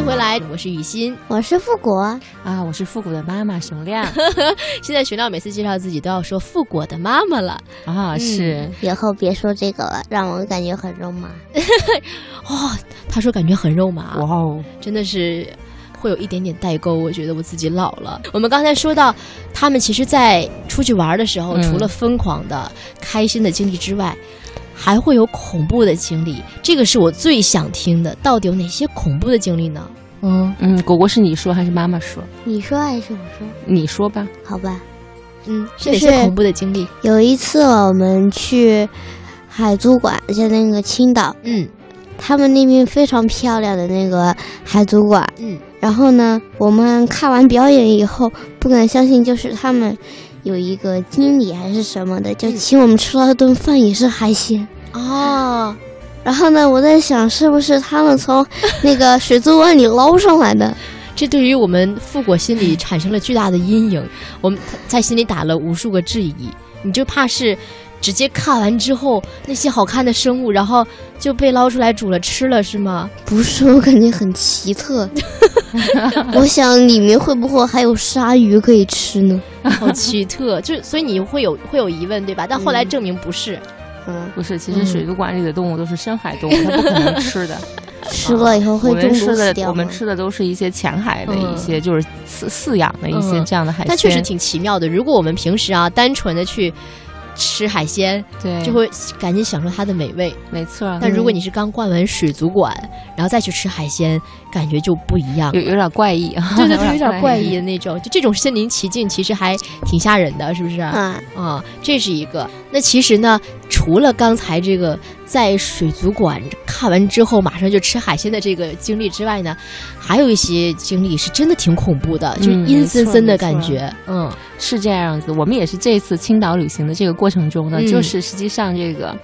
迎回来，我是雨欣，我是复古啊，我是复古的妈妈熊亮。现在熊亮每次介绍自己都要说复古的妈妈了啊，是，以后别说这个了，让我感觉很肉麻。哦，他说感觉很肉麻，哇哦，真的是会有一点点代沟。我觉得我自己老了。我们刚才说到，他们其实，在出去玩的时候，除了疯狂的、开心的经历之外。还会有恐怖的经历，这个是我最想听的。到底有哪些恐怖的经历呢？嗯嗯，果果是你说还是妈妈说？你说还是我说？你说吧。好吧。嗯，是哪些恐怖的经历？有一次我们去海族馆，在那个青岛，嗯，他们那边非常漂亮的那个海族馆，嗯，然后呢，我们看完表演以后，不敢相信，就是他们。有一个经理还是什么的，就请我们吃了顿饭，也是海鲜哦。然后呢，我在想，是不是他们从那个水族馆里捞上来的？这对于我们富国心里产生了巨大的阴影，我们在心里打了无数个质疑。你就怕是？直接看完之后，那些好看的生物，然后就被捞出来煮了吃了，是吗？不是，我感觉很奇特。我想里面会不会还有鲨鱼可以吃呢？好奇特，就所以你会有会有疑问，对吧？但后来证明不是，嗯，不是。其实水族馆里的动物都是深海动物，它不可能 吃的。吃了以后会中毒死掉。我们吃的都是一些浅海的一些，就是饲饲养的一些这样的海鲜。但确实挺奇妙的。如果我们平时啊，单纯的去。吃海鲜，对，就会赶紧享受它的美味，没错。但如果你是刚逛完水族馆，然后再去吃海鲜，感觉就不一样，有有点怪异，对对对，有点怪异的那种。就这种身临其境，其实还挺吓人的，是不是？啊啊，这是一个。那其实呢，除了刚才这个在水族馆看完之后马上就吃海鲜的这个经历之外呢，还有一些经历是真的挺恐怖的，就阴森森的感觉。嗯，是这样子。我们也是这次青岛旅行的这个过程中呢，就是实际上这个。嗯，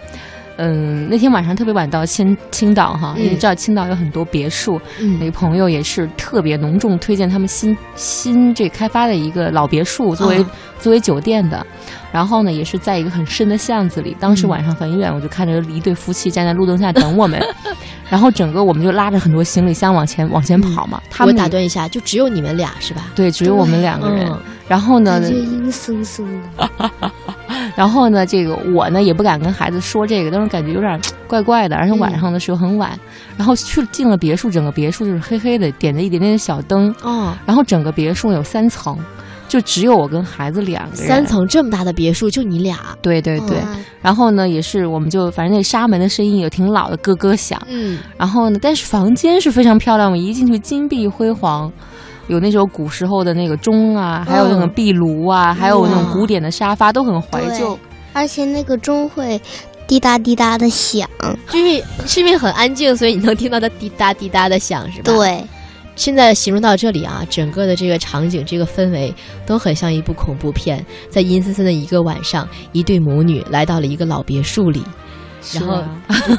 那天晚上特别晚到青青岛哈，你知道青岛有很多别墅，那个朋友也是特别隆重推荐他们新新这开发的一个老别墅作为作为酒店的，然后呢也是在一个很深的巷子里，当时晚上很远，我就看着一对夫妻站在路灯下等我们，然后整个我们就拉着很多行李箱往前往前跑嘛。我打断一下，就只有你们俩是吧？对，只有我们两个人。然后呢？阴森森的。然后呢，这个我呢也不敢跟孩子说这个，但是感觉有点 怪怪的。而且晚上的时候很晚，然后去进了别墅，整个别墅就是黑黑的，点着一点点的小灯。哦。然后整个别墅有三层，就只有我跟孩子两个人。三层这么大的别墅，就你俩？对对对。然后呢，也是我们就反正那纱门的声音也挺老的，咯咯响。嗯。然后呢，但是房间是非常漂亮，我一进去金碧辉煌。有那种古时候的那个钟啊，还有那种壁炉啊，还有那种古典的沙发，都很怀旧。而且那个钟会滴答滴答的响，因为是因为很安静，所以你能听到它滴答滴答的响，是吧？对。现在形容到这里啊，整个的这个场景、这个氛围都很像一部恐怖片。在阴森森的一个晚上，一对母女来到了一个老别墅里。然后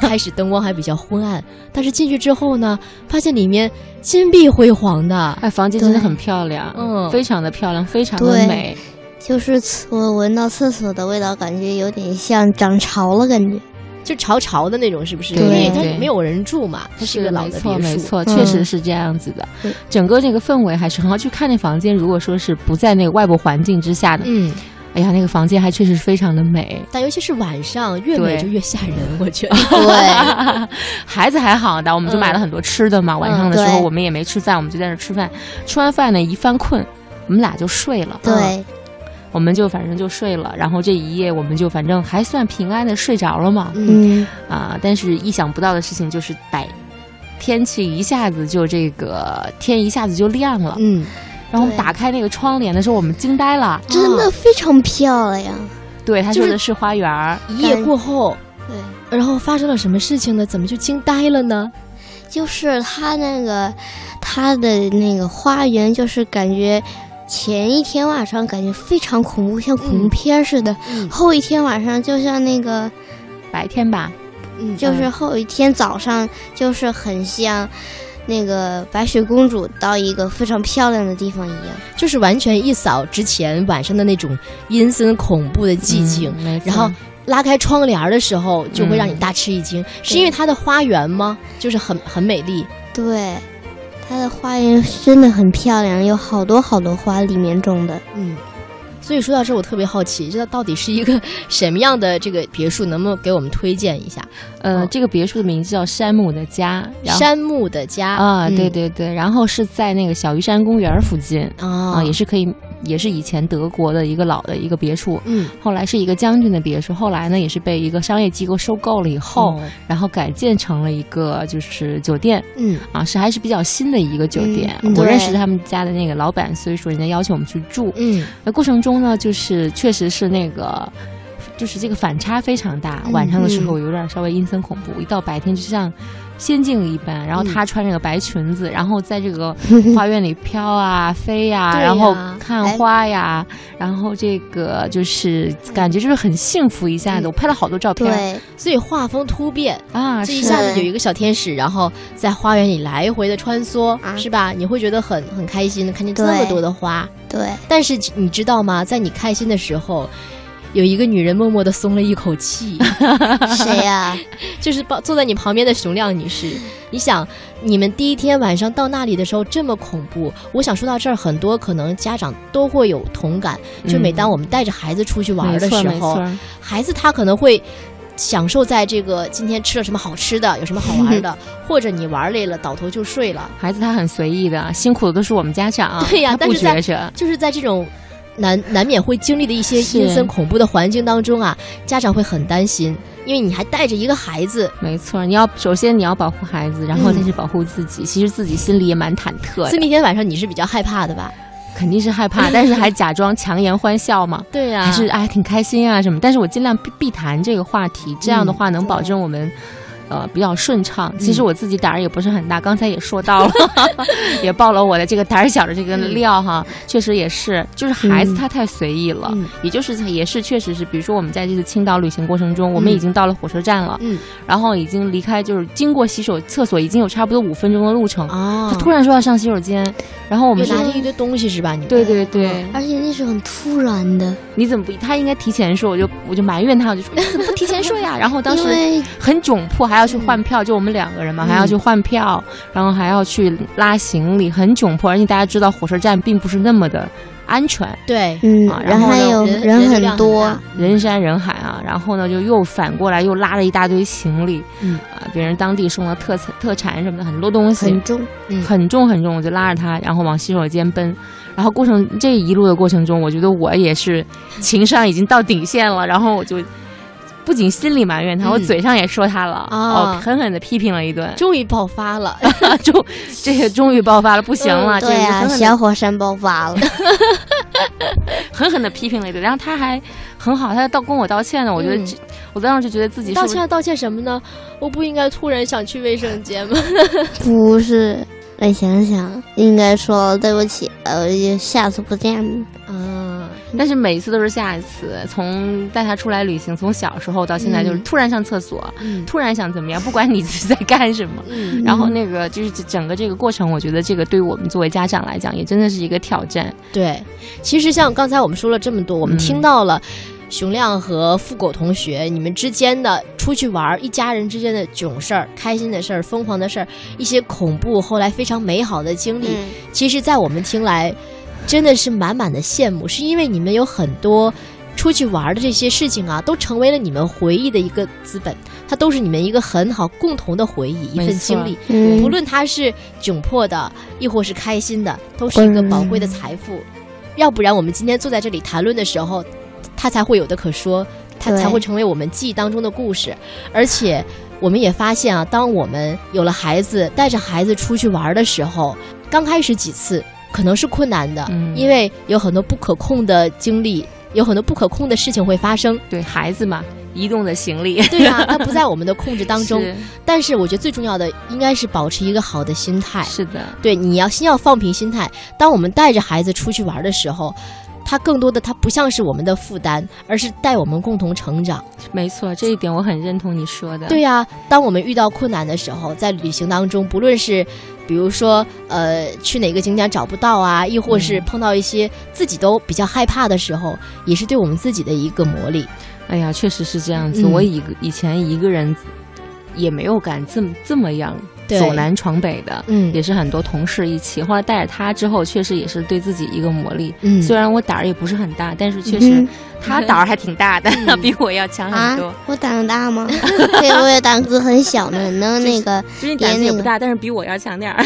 开始灯光还比较昏暗，但是进去之后呢，发现里面金碧辉煌的，哎，房间真的很漂亮，嗯，非常的漂亮，非常的美。就是我闻到厕所的味道，感觉有点像涨潮了，感觉就潮潮的那种，是不是？因为它没有人住嘛，它是一个老的别墅，没错，确实是这样子的。整个这个氛围还是很好。去看那房间，如果说是不在那个外部环境之下的，嗯。哎呀，那个房间还确实非常的美，但尤其是晚上，越美就越吓人。我觉得，对，孩子还好的，我们就买了很多吃的嘛。晚上的时候我们也没吃饭，我们就在那吃饭。吃完饭呢，一犯困，我们俩就睡了。对，我们就反正就睡了。然后这一夜，我们就反正还算平安的睡着了嘛。嗯啊，但是意想不到的事情就是，白天气一下子就这个天一下子就亮了。嗯。然后打开那个窗帘的时候，我们惊呆了，真的非常漂亮。对，他说的是花园。一夜过后，对，然后发生了什么事情呢？怎么就惊呆了呢？就是他那个他的那个花园，就是感觉前一天晚上感觉非常恐怖，像恐怖片似的；后一天晚上就像那个白天吧，嗯，就是后一天早上就是很像。那个白雪公主到一个非常漂亮的地方一样，就是完全一扫之前晚上的那种阴森恐怖的寂静，然后拉开窗帘的时候就会让你大吃一惊，是因为它的花园吗？就是很很美丽。对，它的花园真的很漂亮，有好多好多花，里面种的。嗯，所以说到这，我特别好奇，这到底是一个 什么样的这个别墅？能不能给我们推荐一下？呃，这个别墅的名字叫山姆的家。山姆的家啊，对对对，然后是在那个小鱼山公园附近啊，也是可以。也是以前德国的一个老的一个别墅，嗯，后来是一个将军的别墅，后来呢也是被一个商业机构收购了以后，然后改建成了一个就是酒店，嗯，啊是还是比较新的一个酒店。我认识他们家的那个老板，所以说人家邀请我们去住，嗯，那过程中呢，就是确实是那个，就是这个反差非常大，晚上的时候有点稍微阴森恐怖，一到白天就像。仙境一般，然后她穿着个白裙子，然后在这个花园里飘啊飞呀，然后看花呀，然后这个就是感觉就是很幸福一下子。我拍了好多照片，对，所以画风突变啊，这一下子有一个小天使，然后在花园里来回的穿梭，是吧？你会觉得很很开心，看见这么多的花，对。但是你知道吗？在你开心的时候。有一个女人默默的松了一口气，谁呀？就是坐在你旁边的熊亮女士。你想，你们第一天晚上到那里的时候这么恐怖，我想说到这儿，很多可能家长都会有同感。就每当我们带着孩子出去玩的时候，孩子他可能会享受在这个今天吃了什么好吃的，有什么好玩的，或者你玩累了倒头就睡了。孩子他很随意的，辛苦的都是我们家长。对呀，但是在就是在这种。难难免会经历的一些阴森恐怖的环境当中啊，家长会很担心，因为你还带着一个孩子。没错，你要首先你要保护孩子，然后再去保护自己。其实自己心里也蛮忐忑。所以那天晚上你是比较害怕的吧？肯定是害怕，但是还假装强颜欢笑嘛。对呀，还是哎挺开心啊什么。但是我尽量避避谈这个话题，这样的话能保证我们。呃，比较顺畅。其实我自己胆儿也不是很大，刚才也说到了，也爆了我的这个胆儿小的这个料哈。确实也是，就是孩子他太随意了，也就是也是确实是，比如说我们在这次青岛旅行过程中，我们已经到了火车站了，嗯，然后已经离开，就是经过洗手厕所已经有差不多五分钟的路程啊。他突然说要上洗手间，然后我们拿着一堆东西是吧？你对对对，而且那是很突然的。你怎么不？他应该提前说，我就我就埋怨他，我就说你怎么不提前说呀？然后当时很窘迫，还要去换票，就我们两个人嘛，还要去换票，然后还要去拉行李，很窘迫。而且大家知道，火车站并不是那么的安全，对，嗯，然后还有人很多，人山人海啊。然后呢，就又反过来又拉了一大堆行李，嗯啊，别人当地送的特产、特产什么的，很多东西很重，很重很重，我就拉着他，然后往洗手间奔。然后过程这一路的过程中，我觉得我也是情商已经到顶线了。然后我就不仅心里埋怨他，我嘴上也说他了，哦，狠狠的批评了一顿。终于爆发了，终这也终于爆发了，不行了，对呀，小火山爆发了，狠狠的批评了一顿。然后他还很好，他道跟我道歉呢。我觉得，我当时就觉得自己道歉道歉什么呢？我不应该突然想去卫生间吗？不是。我想想，应该说对不起，呃，下次不见了。嗯，但是每一次都是下一次。从带他出来旅行，从小时候到现在，就是突然上厕所，突然想怎么样，不管你自己在干什么。然后那个就是整个这个过程，我觉得这个对于我们作为家长来讲，也真的是一个挑战。对，其实像刚才我们说了这么多，我们听到了。熊亮和富狗同学，你们之间的出去玩，一家人之间的囧事儿、开心的事儿、疯狂的事儿，一些恐怖，后来非常美好的经历，其实，在我们听来，真的是满满的羡慕。是因为你们有很多出去玩的这些事情啊，都成为了你们回忆的一个资本，它都是你们一个很好共同的回忆，一份经历。不论它是窘迫的，亦或是开心的，都是一个宝贵的财富。要不然，我们今天坐在这里谈论的时候。它才会有的可说，它才会成为我们记忆当中的故事。而且，我们也发现啊，当我们有了孩子，带着孩子出去玩的时候，刚开始几次可能是困难的，因为有很多不可控的经历，有很多不可控的事情会发生。对孩子嘛，移动的行李，对呀，它不在我们的控制当中。但是，我觉得最重要的应该是保持一个好的心态。是的，对，你要先要放平心态。当我们带着孩子出去玩的时候。它更多的，它不像是我们的负担，而是带我们共同成长。没错，这一点我很认同你说的。对呀，当我们遇到困难的时候，在旅行当中，不论是比如说呃去哪个景点找不到啊，亦或是碰到一些自己都比较害怕的时候，也是对我们自己的一个磨砺。哎呀，确实是这样子。我以以前一个人也没有敢这么这么样走南闯北的，嗯，也是很多同事一起。后来带着他之后，确实也是对自己一个磨砺。嗯，虽然我胆儿也不是很大，但是确实他胆儿还挺大的，比我要强很多。我胆子大吗？对，我也胆子很小呢，能 那个。其实你胆子也不大，但是比我要强点儿。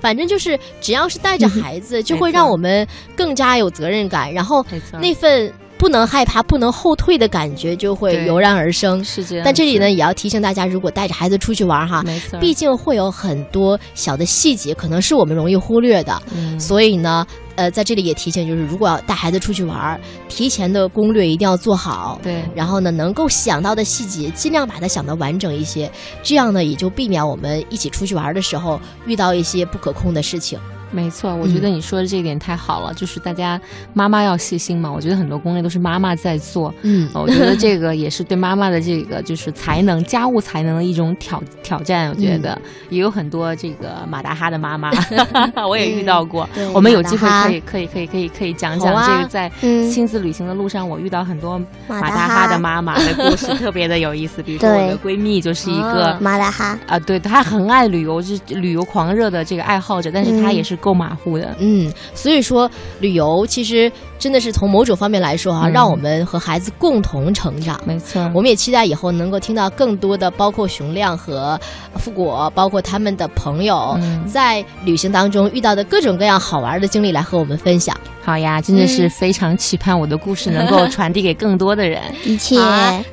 反正就是只要是带着孩子，就会让我们更加有责任感，然后那份。不能害怕、不能后退的感觉就会油然而生。是这样。但这里呢，也要提醒大家，如果带着孩子出去玩哈，没错，毕竟会有很多小的细节，可能是我们容易忽略的。嗯。所以呢，呃，在这里也提醒，就是如果要带孩子出去玩，提前的攻略一定要做好。对。然后呢，能够想到的细节，尽量把它想的完整一些，这样呢，也就避免我们一起出去玩的时候遇到一些不可控的事情。没错，我觉得你说的这一点太好了，就是大家妈妈要细心嘛。我觉得很多攻略都是妈妈在做，嗯，我觉得这个也是对妈妈的这个就是才能、家务才能的一种挑挑战。我觉得也有很多这个马达哈的妈妈，我也遇到过。我们有机会可以可以可以可以可以讲讲这个在亲子旅行的路上，我遇到很多马达哈的妈妈的故事，特别的有意思。比如说我的闺蜜就是一个马达哈啊，对她很爱旅游，是旅游狂热的这个爱好者，但是她也是。够马虎的，嗯，所以说旅游其实真的是从某种方面来说啊，让我们和孩子共同成长。没错，我们也期待以后能够听到更多的，包括熊亮和富果，包括他们的朋友在旅行当中遇到的各种各样好玩的经历来和我们分享。好呀，真的是非常期盼我的故事能够传递给更多的人。一切，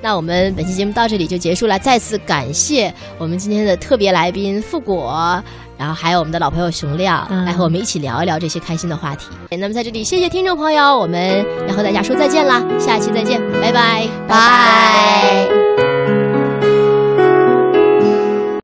那我们本期节目到这里就结束了，再次感谢我们今天的特别来宾富果。然后还有我们的老朋友熊亮来和我们一起聊一聊这些开心的话题。那么在这里，谢谢听众朋友，我们要和大家说再见啦，下期再见，拜拜，拜。